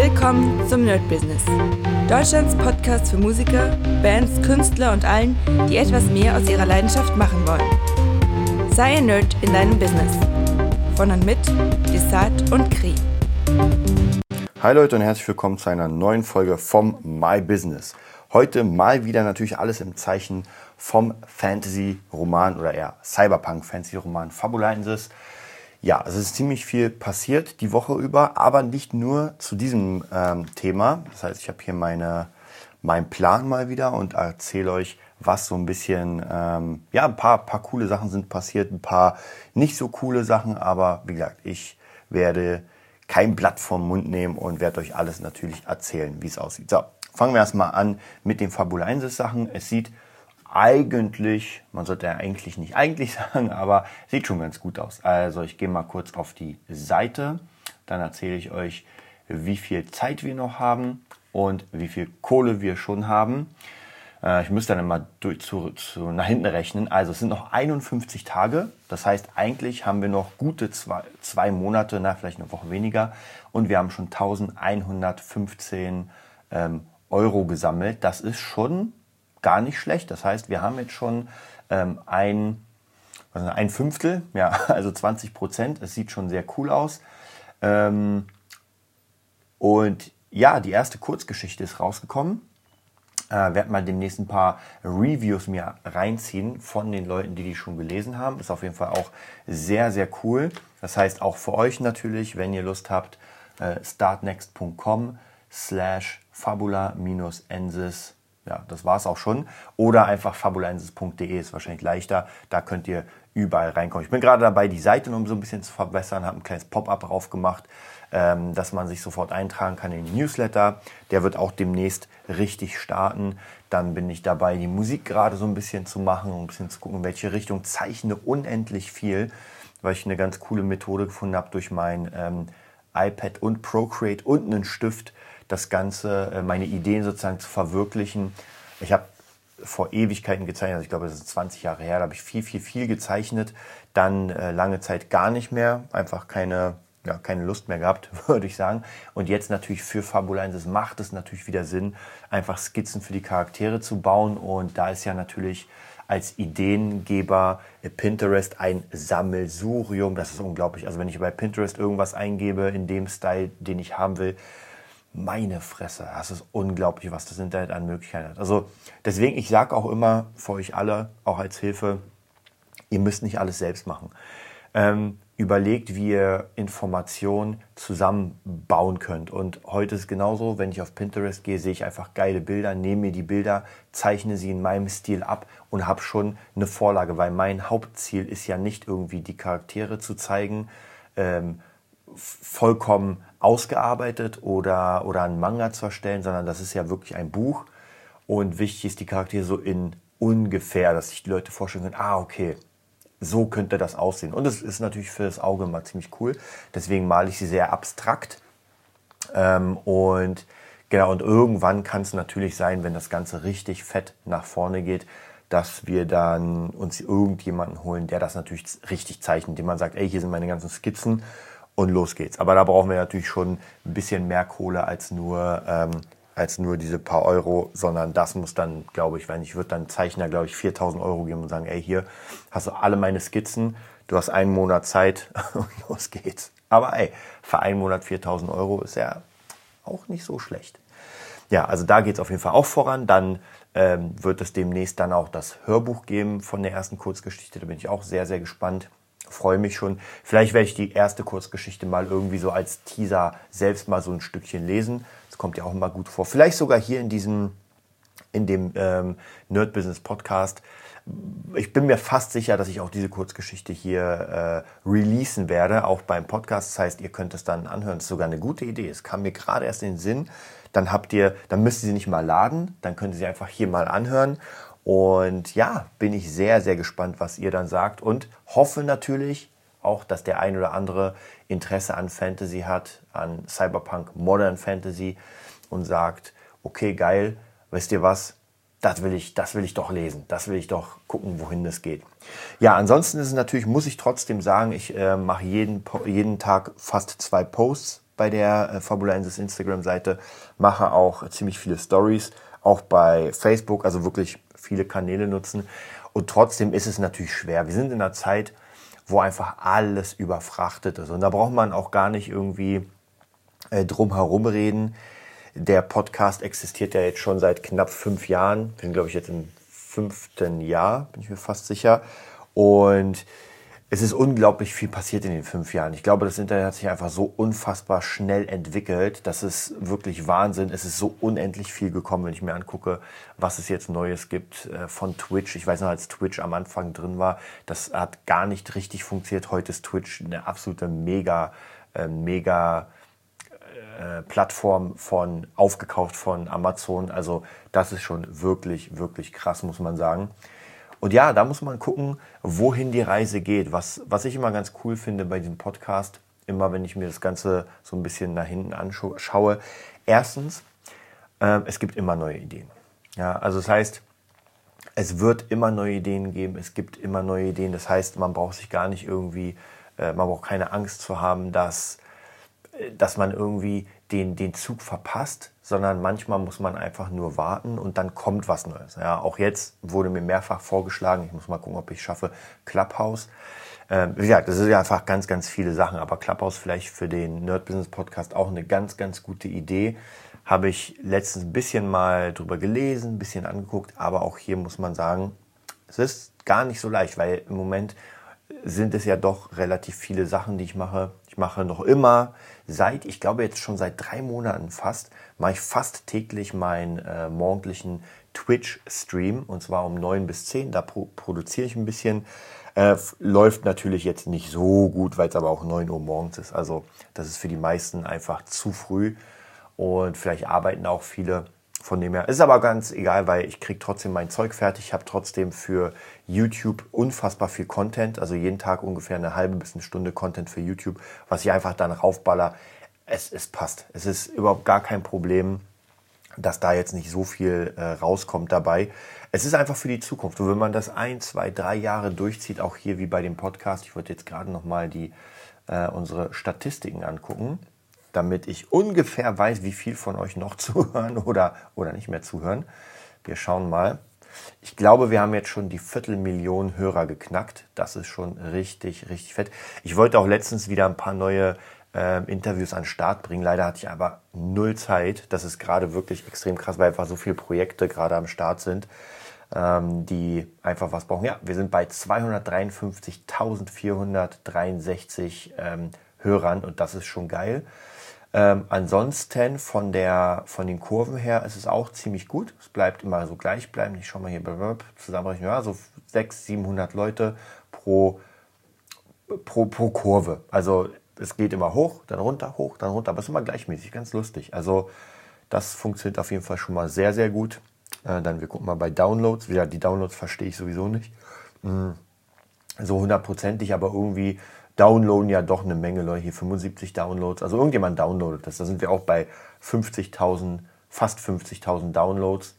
Willkommen zum Nerd Business. Deutschlands Podcast für Musiker, Bands, Künstler und allen, die etwas mehr aus ihrer Leidenschaft machen wollen. Sei ein Nerd in deinem Business. Von und mit Desart und Kri. Hi Leute und herzlich willkommen zu einer neuen Folge vom My Business. Heute mal wieder natürlich alles im Zeichen vom Fantasy-Roman oder eher Cyberpunk-Fantasy-Roman Fabulensis. Ja, es ist ziemlich viel passiert die Woche über, aber nicht nur zu diesem ähm, Thema. Das heißt, ich habe hier meine, meinen Plan mal wieder und erzähle euch, was so ein bisschen, ähm, ja, ein paar, paar coole Sachen sind passiert, ein paar nicht so coole Sachen, aber wie gesagt, ich werde kein Blatt vom Mund nehmen und werde euch alles natürlich erzählen, wie es aussieht. So, fangen wir erstmal an mit den Fabulensis-Sachen. Es sieht eigentlich, man sollte ja eigentlich nicht eigentlich sagen, aber sieht schon ganz gut aus. Also ich gehe mal kurz auf die Seite, dann erzähle ich euch, wie viel Zeit wir noch haben und wie viel Kohle wir schon haben. Äh, ich müsste dann immer durch, zu, zu, nach hinten rechnen. Also es sind noch 51 Tage. Das heißt, eigentlich haben wir noch gute zwei, zwei Monate, na, vielleicht eine Woche weniger. Und wir haben schon 1115 ähm, Euro gesammelt. Das ist schon gar nicht schlecht. Das heißt, wir haben jetzt schon ähm, ein, also ein Fünftel, ja, also 20 Prozent. Es sieht schon sehr cool aus. Ähm, und ja, die erste Kurzgeschichte ist rausgekommen. Äh, werde mal demnächst ein paar Reviews mir reinziehen von den Leuten, die die schon gelesen haben. Ist auf jeden Fall auch sehr, sehr cool. Das heißt auch für euch natürlich, wenn ihr Lust habt, äh, startnext.com slash fabula-ensis ja, das war es auch schon. Oder einfach fabulensis.de ist wahrscheinlich leichter. Da könnt ihr überall reinkommen. Ich bin gerade dabei, die Seite noch so ein bisschen zu verbessern, habe ein kleines Pop-up drauf gemacht, ähm, dass man sich sofort eintragen kann in den Newsletter. Der wird auch demnächst richtig starten. Dann bin ich dabei, die Musik gerade so ein bisschen zu machen, um ein bisschen zu gucken, in welche Richtung. Zeichne unendlich viel, weil ich eine ganz coole Methode gefunden habe durch mein ähm, iPad und Procreate und einen Stift das Ganze, äh, meine Ideen sozusagen zu verwirklichen. Ich habe vor Ewigkeiten gezeichnet, also ich glaube, das ist 20 Jahre her, da habe ich viel, viel, viel gezeichnet. Dann äh, lange Zeit gar nicht mehr, einfach keine, ja, keine Lust mehr gehabt, würde ich sagen. Und jetzt natürlich für Fabulensis macht es natürlich wieder Sinn, einfach Skizzen für die Charaktere zu bauen. Und da ist ja natürlich als Ideengeber Pinterest ein Sammelsurium. Das ist unglaublich. Also wenn ich bei Pinterest irgendwas eingebe in dem Style, den ich haben will, meine Fresse, das ist unglaublich, was das Internet an Möglichkeiten hat. Also deswegen, ich sage auch immer für euch alle, auch als Hilfe, ihr müsst nicht alles selbst machen. Ähm, überlegt, wie ihr Informationen zusammenbauen könnt. Und heute ist genauso, wenn ich auf Pinterest gehe, sehe ich einfach geile Bilder, nehme mir die Bilder, zeichne sie in meinem Stil ab und habe schon eine Vorlage, weil mein Hauptziel ist ja nicht irgendwie die Charaktere zu zeigen, ähm, vollkommen ausgearbeitet oder, oder einen Manga zu erstellen, sondern das ist ja wirklich ein Buch. Und wichtig ist die Charaktere so in ungefähr, dass sich die Leute vorstellen können, ah, okay, so könnte das aussehen. Und es ist natürlich für das Auge mal ziemlich cool. Deswegen male ich sie sehr abstrakt. Ähm, und genau, und irgendwann kann es natürlich sein, wenn das Ganze richtig fett nach vorne geht, dass wir dann uns irgendjemanden holen, der das natürlich richtig zeichnet, dem man sagt, ey, hier sind meine ganzen Skizzen und los geht's. Aber da brauchen wir natürlich schon ein bisschen mehr Kohle als nur, ähm, als nur diese paar Euro, sondern das muss dann, glaube ich, wenn ich würde dann Zeichner, glaube ich, 4000 Euro geben und sagen, ey, hier hast du alle meine Skizzen, du hast einen Monat Zeit und los geht's. Aber ey, für einen Monat 4000 Euro ist ja auch nicht so schlecht. Ja, also da geht's auf jeden Fall auch voran. Dann ähm, wird es demnächst dann auch das Hörbuch geben von der ersten Kurzgeschichte. Da bin ich auch sehr, sehr gespannt freue mich schon. Vielleicht werde ich die erste Kurzgeschichte mal irgendwie so als Teaser selbst mal so ein Stückchen lesen. Das kommt ja auch immer gut vor. Vielleicht sogar hier in diesem, in dem ähm, Nerd Business Podcast. Ich bin mir fast sicher, dass ich auch diese Kurzgeschichte hier äh, releasen werde, auch beim Podcast. Das heißt, ihr könnt es dann anhören. Das ist sogar eine gute Idee. Es kam mir gerade erst in den Sinn. Dann habt ihr, dann müsst ihr sie nicht mal laden, dann könnt ihr sie einfach hier mal anhören. Und ja, bin ich sehr, sehr gespannt, was ihr dann sagt und hoffe natürlich auch, dass der ein oder andere Interesse an Fantasy hat, an Cyberpunk Modern Fantasy und sagt, okay, geil, wisst ihr was? Das will ich, das will ich doch lesen. Das will ich doch gucken, wohin das geht. Ja, ansonsten ist es natürlich, muss ich trotzdem sagen, ich äh, mache jeden, jeden Tag fast zwei Posts bei der äh, Fabula Insis Instagram-Seite, mache auch ziemlich viele Stories, auch bei Facebook, also wirklich viele Kanäle nutzen. Und trotzdem ist es natürlich schwer. Wir sind in einer Zeit, wo einfach alles überfrachtet ist. Und da braucht man auch gar nicht irgendwie äh, drum herum reden. Der Podcast existiert ja jetzt schon seit knapp fünf Jahren. Sind, glaube ich, jetzt im fünften Jahr, bin ich mir fast sicher. Und es ist unglaublich viel passiert in den fünf Jahren. Ich glaube, das Internet hat sich einfach so unfassbar schnell entwickelt. Das ist wirklich Wahnsinn. Es ist so unendlich viel gekommen, wenn ich mir angucke, was es jetzt Neues gibt äh, von Twitch. Ich weiß noch, als Twitch am Anfang drin war, das hat gar nicht richtig funktioniert. Heute ist Twitch eine absolute mega, äh, mega äh, Plattform von aufgekauft von Amazon. Also das ist schon wirklich, wirklich krass, muss man sagen. Und ja, da muss man gucken, wohin die Reise geht. Was, was ich immer ganz cool finde bei diesem Podcast, immer wenn ich mir das Ganze so ein bisschen nach hinten anschaue. Erstens, äh, es gibt immer neue Ideen. Ja, also das heißt, es wird immer neue Ideen geben, es gibt immer neue Ideen. Das heißt, man braucht sich gar nicht irgendwie, äh, man braucht keine Angst zu haben, dass, äh, dass man irgendwie den, den Zug verpasst, sondern manchmal muss man einfach nur warten und dann kommt was Neues. Ja, auch jetzt wurde mir mehrfach vorgeschlagen, ich muss mal gucken, ob ich schaffe, Clubhouse. Ähm, wie gesagt, das ist ja einfach ganz, ganz viele Sachen, aber Clubhouse vielleicht für den Nerd Business Podcast auch eine ganz, ganz gute Idee. Habe ich letztens ein bisschen mal drüber gelesen, ein bisschen angeguckt, aber auch hier muss man sagen, es ist gar nicht so leicht, weil im Moment sind es ja doch relativ viele Sachen, die ich mache. Mache noch immer seit, ich glaube jetzt schon seit drei Monaten fast, mache ich fast täglich meinen äh, morgendlichen Twitch-Stream und zwar um neun bis zehn. Da pro produziere ich ein bisschen. Äh, läuft natürlich jetzt nicht so gut, weil es aber auch neun Uhr morgens ist. Also das ist für die meisten einfach zu früh und vielleicht arbeiten auch viele von dem her ist aber ganz egal, weil ich kriege trotzdem mein Zeug fertig. Ich habe trotzdem für YouTube unfassbar viel Content, also jeden Tag ungefähr eine halbe bis eine Stunde Content für YouTube, was ich einfach dann raufballer. Es, es passt. Es ist überhaupt gar kein Problem, dass da jetzt nicht so viel äh, rauskommt dabei. Es ist einfach für die Zukunft. Und wenn man das ein, zwei, drei Jahre durchzieht, auch hier wie bei dem Podcast, ich wollte jetzt gerade noch mal die äh, unsere Statistiken angucken damit ich ungefähr weiß, wie viel von euch noch zuhören oder, oder nicht mehr zuhören. Wir schauen mal. Ich glaube, wir haben jetzt schon die Viertelmillion Hörer geknackt. Das ist schon richtig, richtig fett. Ich wollte auch letztens wieder ein paar neue äh, Interviews an den Start bringen. Leider hatte ich aber null Zeit. Das ist gerade wirklich extrem krass, weil einfach so viele Projekte gerade am Start sind, ähm, die einfach was brauchen. Ja, wir sind bei 253.463 ähm, Hörern und das ist schon geil. Ähm, ansonsten von, der, von den Kurven her ist es auch ziemlich gut. Es bleibt immer so gleich bleiben. Ich schaue mal hier zusammenrechnen. Ja, so 600, 700 Leute pro, pro, pro Kurve. Also es geht immer hoch, dann runter, hoch, dann runter. Aber es ist immer gleichmäßig, ganz lustig. Also das funktioniert auf jeden Fall schon mal sehr, sehr gut. Äh, dann wir gucken mal bei Downloads. Wieder die Downloads verstehe ich sowieso nicht. Hm. So hundertprozentig, aber irgendwie downloaden ja doch eine Menge Leute, hier 75 Downloads. Also irgendjemand downloadet das. Da sind wir auch bei 50.000, fast 50.000 Downloads.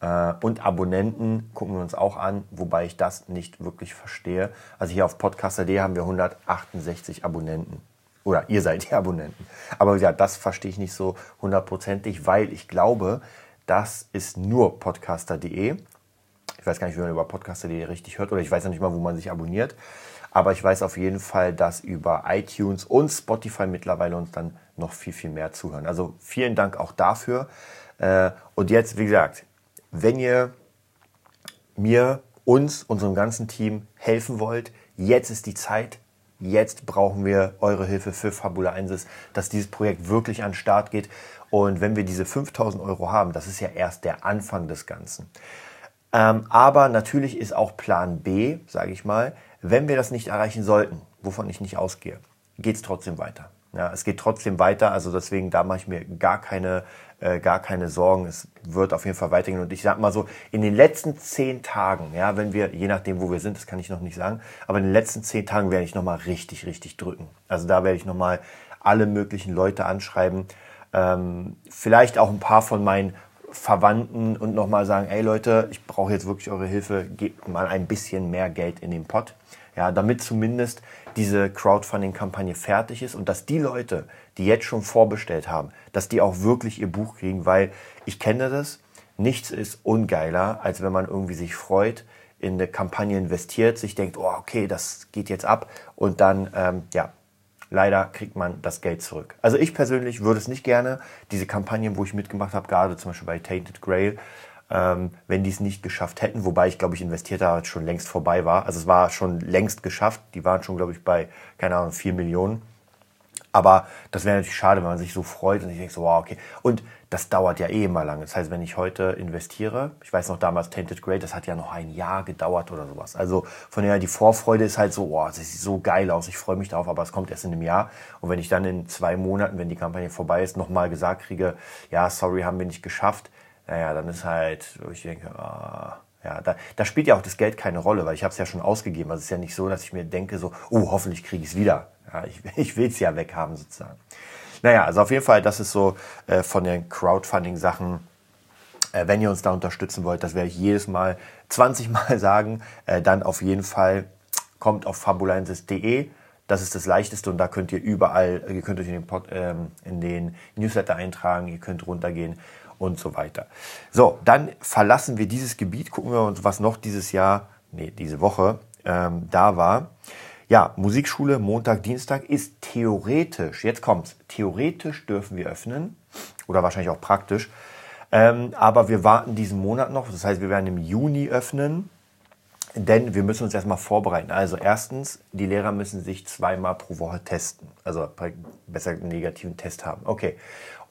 Äh, und Abonnenten gucken wir uns auch an, wobei ich das nicht wirklich verstehe. Also hier auf Podcaster.de haben wir 168 Abonnenten. Oder ihr seid die Abonnenten. Aber ja, das verstehe ich nicht so hundertprozentig, weil ich glaube, das ist nur podcaster.de. Ich weiß gar nicht, wie man über podcaster.de richtig hört oder ich weiß ja nicht mal, wo man sich abonniert. Aber ich weiß auf jeden Fall, dass über iTunes und Spotify mittlerweile uns dann noch viel, viel mehr zuhören. Also vielen Dank auch dafür. Äh, und jetzt, wie gesagt, wenn ihr mir, uns, unserem ganzen Team helfen wollt, jetzt ist die Zeit. Jetzt brauchen wir eure Hilfe für Fabula 1, dass dieses Projekt wirklich an den Start geht. Und wenn wir diese 5000 Euro haben, das ist ja erst der Anfang des Ganzen. Ähm, aber natürlich ist auch Plan B, sage ich mal, wenn wir das nicht erreichen sollten, wovon ich nicht ausgehe, geht es trotzdem weiter. Ja, es geht trotzdem weiter, also deswegen da mache ich mir gar keine, äh, gar keine Sorgen. Es wird auf jeden Fall weitergehen. Und ich sag mal so, in den letzten zehn Tagen, ja, wenn wir, je nachdem, wo wir sind, das kann ich noch nicht sagen, aber in den letzten zehn Tagen werde ich nochmal richtig, richtig drücken. Also da werde ich nochmal alle möglichen Leute anschreiben. Ähm, vielleicht auch ein paar von meinen Verwandten und nochmal sagen, ey Leute, ich brauche jetzt wirklich eure Hilfe, gebt mal ein bisschen mehr Geld in den Pott. Ja, damit zumindest diese Crowdfunding-Kampagne fertig ist und dass die Leute, die jetzt schon vorbestellt haben, dass die auch wirklich ihr Buch kriegen, weil ich kenne das, nichts ist ungeiler, als wenn man irgendwie sich freut, in eine Kampagne investiert, sich denkt, oh, okay, das geht jetzt ab. Und dann, ähm, ja, leider kriegt man das Geld zurück. Also ich persönlich würde es nicht gerne, diese Kampagnen, wo ich mitgemacht habe, gerade zum Beispiel bei Tainted Grail, ähm, wenn die es nicht geschafft hätten, wobei ich glaube ich investiert habe, schon längst vorbei war. Also es war schon längst geschafft. Die waren schon, glaube ich, bei, keine Ahnung, 4 Millionen. Aber das wäre natürlich schade, wenn man sich so freut und ich denke so, wow, okay. Und das dauert ja eh immer lange. Das heißt, wenn ich heute investiere, ich weiß noch damals Tainted Grey, das hat ja noch ein Jahr gedauert oder sowas. Also von daher, die Vorfreude ist halt so, wow, das sieht so geil aus, ich freue mich darauf, aber es kommt erst in einem Jahr. Und wenn ich dann in zwei Monaten, wenn die Kampagne vorbei ist, nochmal gesagt kriege, ja, sorry, haben wir nicht geschafft, naja, dann ist halt, ich denke, ah, ja, da, da spielt ja auch das Geld keine Rolle, weil ich habe es ja schon ausgegeben. Also es ist ja nicht so, dass ich mir denke, so, oh, hoffentlich kriege ich es wieder. Ja, ich ich will es ja weghaben sozusagen. Naja, also auf jeden Fall, das ist so äh, von den Crowdfunding-Sachen. Äh, wenn ihr uns da unterstützen wollt, das werde ich jedes Mal 20 Mal sagen, äh, dann auf jeden Fall kommt auf fabulensis.de. Das ist das Leichteste und da könnt ihr überall, ihr könnt euch in den, Pod, ähm, in den Newsletter eintragen, ihr könnt runtergehen und so weiter. So, dann verlassen wir dieses Gebiet, gucken wir uns, was noch dieses Jahr, nee, diese Woche ähm, da war. Ja, Musikschule Montag, Dienstag ist theoretisch, jetzt kommt's, theoretisch dürfen wir öffnen oder wahrscheinlich auch praktisch. Ähm, aber wir warten diesen Monat noch, das heißt, wir werden im Juni öffnen, denn wir müssen uns erstmal vorbereiten. Also erstens, die Lehrer müssen sich zweimal pro Woche testen, also besser einen negativen Test haben. Okay.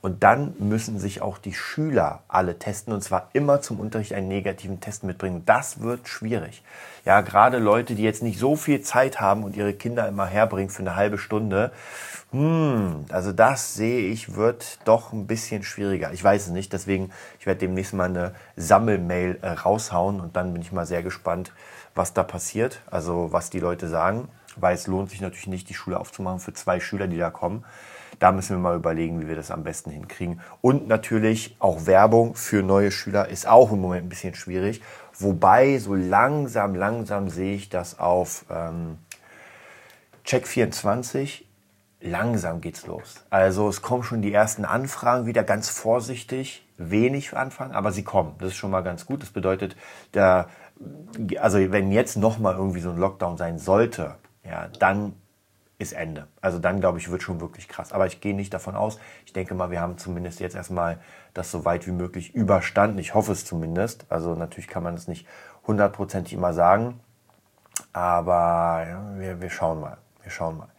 Und dann müssen sich auch die Schüler alle testen und zwar immer zum Unterricht einen negativen Test mitbringen. Das wird schwierig. Ja, gerade Leute, die jetzt nicht so viel Zeit haben und ihre Kinder immer herbringen für eine halbe Stunde. Hm, also das sehe ich wird doch ein bisschen schwieriger. Ich weiß es nicht, deswegen ich werde demnächst mal eine Sammelmail äh, raushauen und dann bin ich mal sehr gespannt, was da passiert. Also was die Leute sagen, weil es lohnt sich natürlich nicht, die Schule aufzumachen für zwei Schüler, die da kommen. Da müssen wir mal überlegen, wie wir das am besten hinkriegen. Und natürlich auch Werbung für neue Schüler ist auch im Moment ein bisschen schwierig. Wobei so langsam, langsam sehe ich das auf ähm, Check24. Langsam geht's los. Also es kommen schon die ersten Anfragen wieder ganz vorsichtig, wenig Anfragen, aber sie kommen. Das ist schon mal ganz gut. Das bedeutet, der, also wenn jetzt noch mal irgendwie so ein Lockdown sein sollte, ja, dann ist Ende. Also dann, glaube ich, wird schon wirklich krass. Aber ich gehe nicht davon aus. Ich denke mal, wir haben zumindest jetzt erstmal das so weit wie möglich überstanden. Ich hoffe es zumindest. Also natürlich kann man es nicht hundertprozentig immer sagen. Aber ja, wir, wir schauen mal. Wir schauen mal.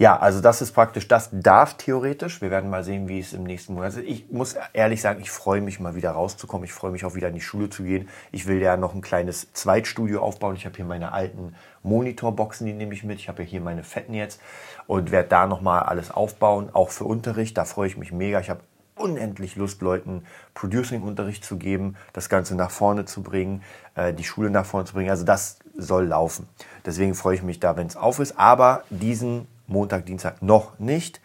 Ja, also das ist praktisch, das darf theoretisch. Wir werden mal sehen, wie es im nächsten Monat ist. Ich muss ehrlich sagen, ich freue mich mal wieder rauszukommen. Ich freue mich auch wieder in die Schule zu gehen. Ich will ja noch ein kleines Zweitstudio aufbauen. Ich habe hier meine alten Monitorboxen, die nehme ich mit. Ich habe ja hier meine fetten jetzt und werde da nochmal alles aufbauen, auch für Unterricht. Da freue ich mich mega. Ich habe unendlich Lust, Leuten Producing-Unterricht zu geben, das Ganze nach vorne zu bringen, äh, die Schule nach vorne zu bringen. Also das soll laufen. Deswegen freue ich mich da, wenn es auf ist. Aber diesen Montag, Dienstag noch nicht.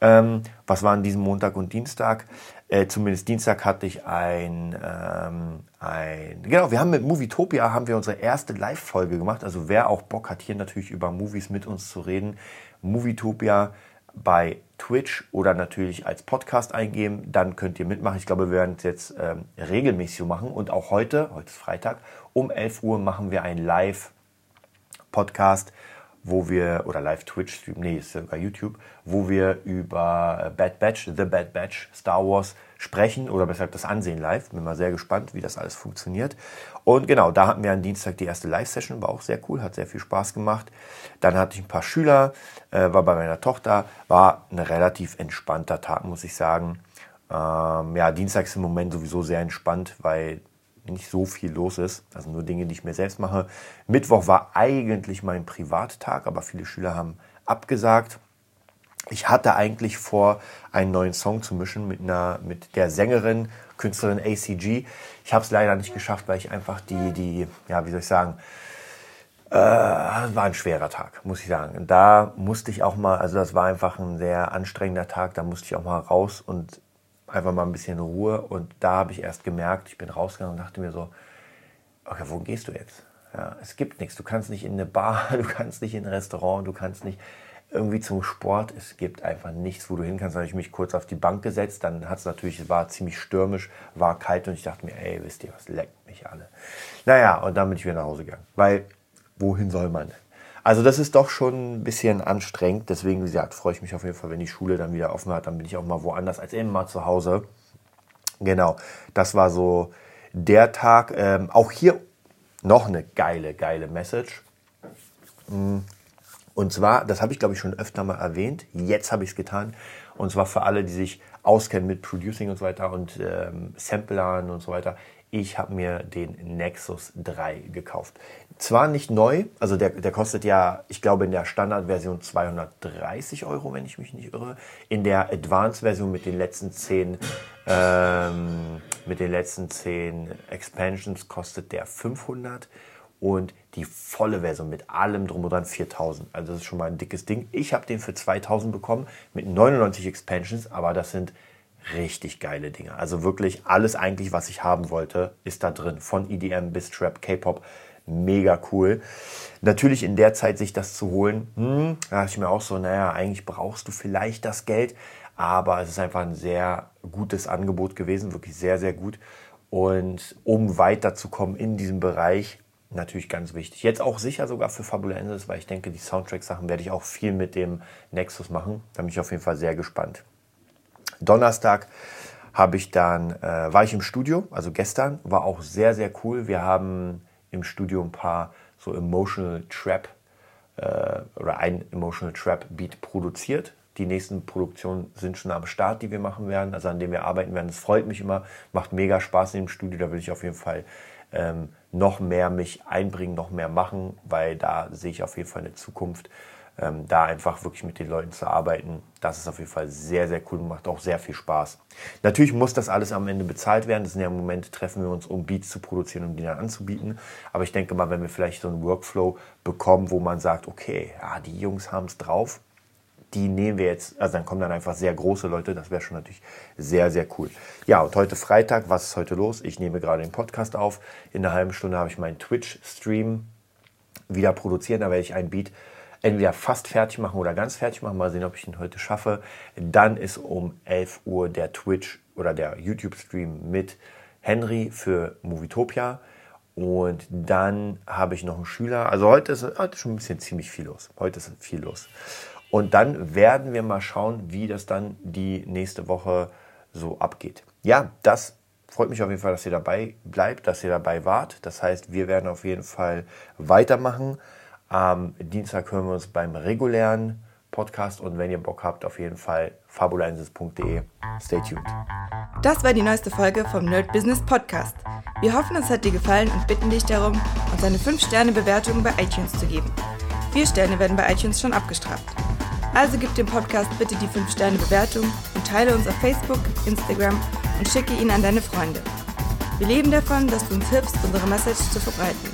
Ähm, was waren diesen Montag und Dienstag? Äh, zumindest Dienstag hatte ich ein, ähm, ein, genau, wir haben mit Movietopia haben wir unsere erste Live-Folge gemacht. Also wer auch Bock hat, hier natürlich über Movies mit uns zu reden, Movietopia bei Twitch oder natürlich als Podcast eingeben, dann könnt ihr mitmachen. Ich glaube, wir werden es jetzt ähm, regelmäßig machen. Und auch heute, heute ist Freitag, um 11 Uhr machen wir einen Live-Podcast wo wir, oder Live-Twitch-Stream, nee, ist sogar YouTube, wo wir über Bad Batch, The Bad Batch, Star Wars sprechen oder besser das ansehen live. Bin mal sehr gespannt, wie das alles funktioniert. Und genau, da hatten wir am Dienstag die erste Live-Session, war auch sehr cool, hat sehr viel Spaß gemacht. Dann hatte ich ein paar Schüler, äh, war bei meiner Tochter, war ein relativ entspannter Tag, muss ich sagen. Ähm, ja, Dienstag ist im Moment sowieso sehr entspannt, weil nicht so viel los ist. Also nur Dinge, die ich mir selbst mache. Mittwoch war eigentlich mein Privattag, aber viele Schüler haben abgesagt. Ich hatte eigentlich vor, einen neuen Song zu mischen mit, einer, mit der Sängerin, Künstlerin ACG. Ich habe es leider nicht geschafft, weil ich einfach die, die ja, wie soll ich sagen, äh, war ein schwerer Tag, muss ich sagen. Da musste ich auch mal, also das war einfach ein sehr anstrengender Tag, da musste ich auch mal raus und einfach mal ein bisschen Ruhe. Und da habe ich erst gemerkt, ich bin rausgegangen und dachte mir so, okay, wo gehst du jetzt? Ja, es gibt nichts. Du kannst nicht in eine Bar, du kannst nicht in ein Restaurant, du kannst nicht irgendwie zum Sport. Es gibt einfach nichts, wo du hin kannst. Dann habe ich mich kurz auf die Bank gesetzt. Dann hat es natürlich, war ziemlich stürmisch, war kalt und ich dachte mir, ey, wisst ihr was, leckt mich alle. Naja, und dann bin ich wieder nach Hause gegangen. Weil, wohin soll man? Also das ist doch schon ein bisschen anstrengend. Deswegen, wie gesagt, freue ich mich auf jeden Fall, wenn die Schule dann wieder offen hat. Dann bin ich auch mal woanders als immer zu Hause. Genau, das war so der Tag. Ähm, auch hier noch eine geile, geile Message. Mm. Und zwar, das habe ich glaube ich schon öfter mal erwähnt, jetzt habe ich es getan. Und zwar für alle, die sich auskennen mit Producing und so weiter und ähm, Samplern und so weiter. Ich habe mir den Nexus 3 gekauft. Zwar nicht neu, also der, der kostet ja, ich glaube in der Standardversion 230 Euro, wenn ich mich nicht irre. In der Advanced-Version mit den letzten 10 ähm, mit den letzten 10 Expansions kostet der 500 und die volle Version mit allem drum und dran 4000. Also das ist schon mal ein dickes Ding. Ich habe den für 2000 bekommen mit 99 Expansions, aber das sind richtig geile Dinge. Also wirklich alles eigentlich, was ich haben wollte, ist da drin. Von EDM bis Trap, K-Pop. Mega cool. Natürlich in der Zeit sich das zu holen, hm, da dachte ich mir auch so, naja, eigentlich brauchst du vielleicht das Geld, aber es ist einfach ein sehr gutes Angebot gewesen, wirklich sehr, sehr gut. Und um weiterzukommen in diesem Bereich, natürlich ganz wichtig. Jetzt auch sicher sogar für Fabulensis, weil ich denke, die Soundtrack-Sachen werde ich auch viel mit dem Nexus machen. Da bin ich auf jeden Fall sehr gespannt. Donnerstag habe ich dann, äh, war ich im Studio, also gestern, war auch sehr, sehr cool. Wir haben im Studio ein paar so Emotional Trap äh, oder ein Emotional Trap Beat produziert. Die nächsten Produktionen sind schon am Start, die wir machen werden, also an denen wir arbeiten werden. Das freut mich immer, macht mega Spaß in dem Studio. Da will ich auf jeden Fall ähm, noch mehr mich einbringen, noch mehr machen, weil da sehe ich auf jeden Fall eine Zukunft. Ähm, da einfach wirklich mit den Leuten zu arbeiten, das ist auf jeden Fall sehr, sehr cool und macht auch sehr viel Spaß. Natürlich muss das alles am Ende bezahlt werden. Das sind ja im Moment, treffen wir uns, um Beats zu produzieren um die dann anzubieten. Aber ich denke mal, wenn wir vielleicht so einen Workflow bekommen, wo man sagt, okay, ja, die Jungs haben es drauf, die nehmen wir jetzt, also dann kommen dann einfach sehr große Leute, das wäre schon natürlich sehr, sehr cool. Ja, und heute Freitag, was ist heute los? Ich nehme gerade den Podcast auf. In einer halben Stunde habe ich meinen Twitch-Stream wieder produziert, da werde ich ein Beat entweder fast fertig machen oder ganz fertig machen. Mal sehen, ob ich ihn heute schaffe. Dann ist um 11 Uhr der Twitch oder der YouTube-Stream mit Henry für Movietopia. Und dann habe ich noch einen Schüler. Also heute ist, heute ist schon ein bisschen ziemlich viel los. Heute ist viel los. Und dann werden wir mal schauen, wie das dann die nächste Woche so abgeht. Ja, das freut mich auf jeden Fall, dass ihr dabei bleibt, dass ihr dabei wart. Das heißt, wir werden auf jeden Fall weitermachen. Am Dienstag hören wir uns beim regulären Podcast und wenn ihr Bock habt, auf jeden Fall fabulensis.de. Stay tuned. Das war die neueste Folge vom Nerd Business Podcast. Wir hoffen, es hat dir gefallen und bitten dich darum, uns eine 5-Sterne-Bewertung bei iTunes zu geben. Vier Sterne werden bei iTunes schon abgestraft. Also gib dem Podcast bitte die 5-Sterne-Bewertung und teile uns auf Facebook, Instagram und schicke ihn an deine Freunde. Wir leben davon, dass du uns hilfst, unsere Message zu verbreiten.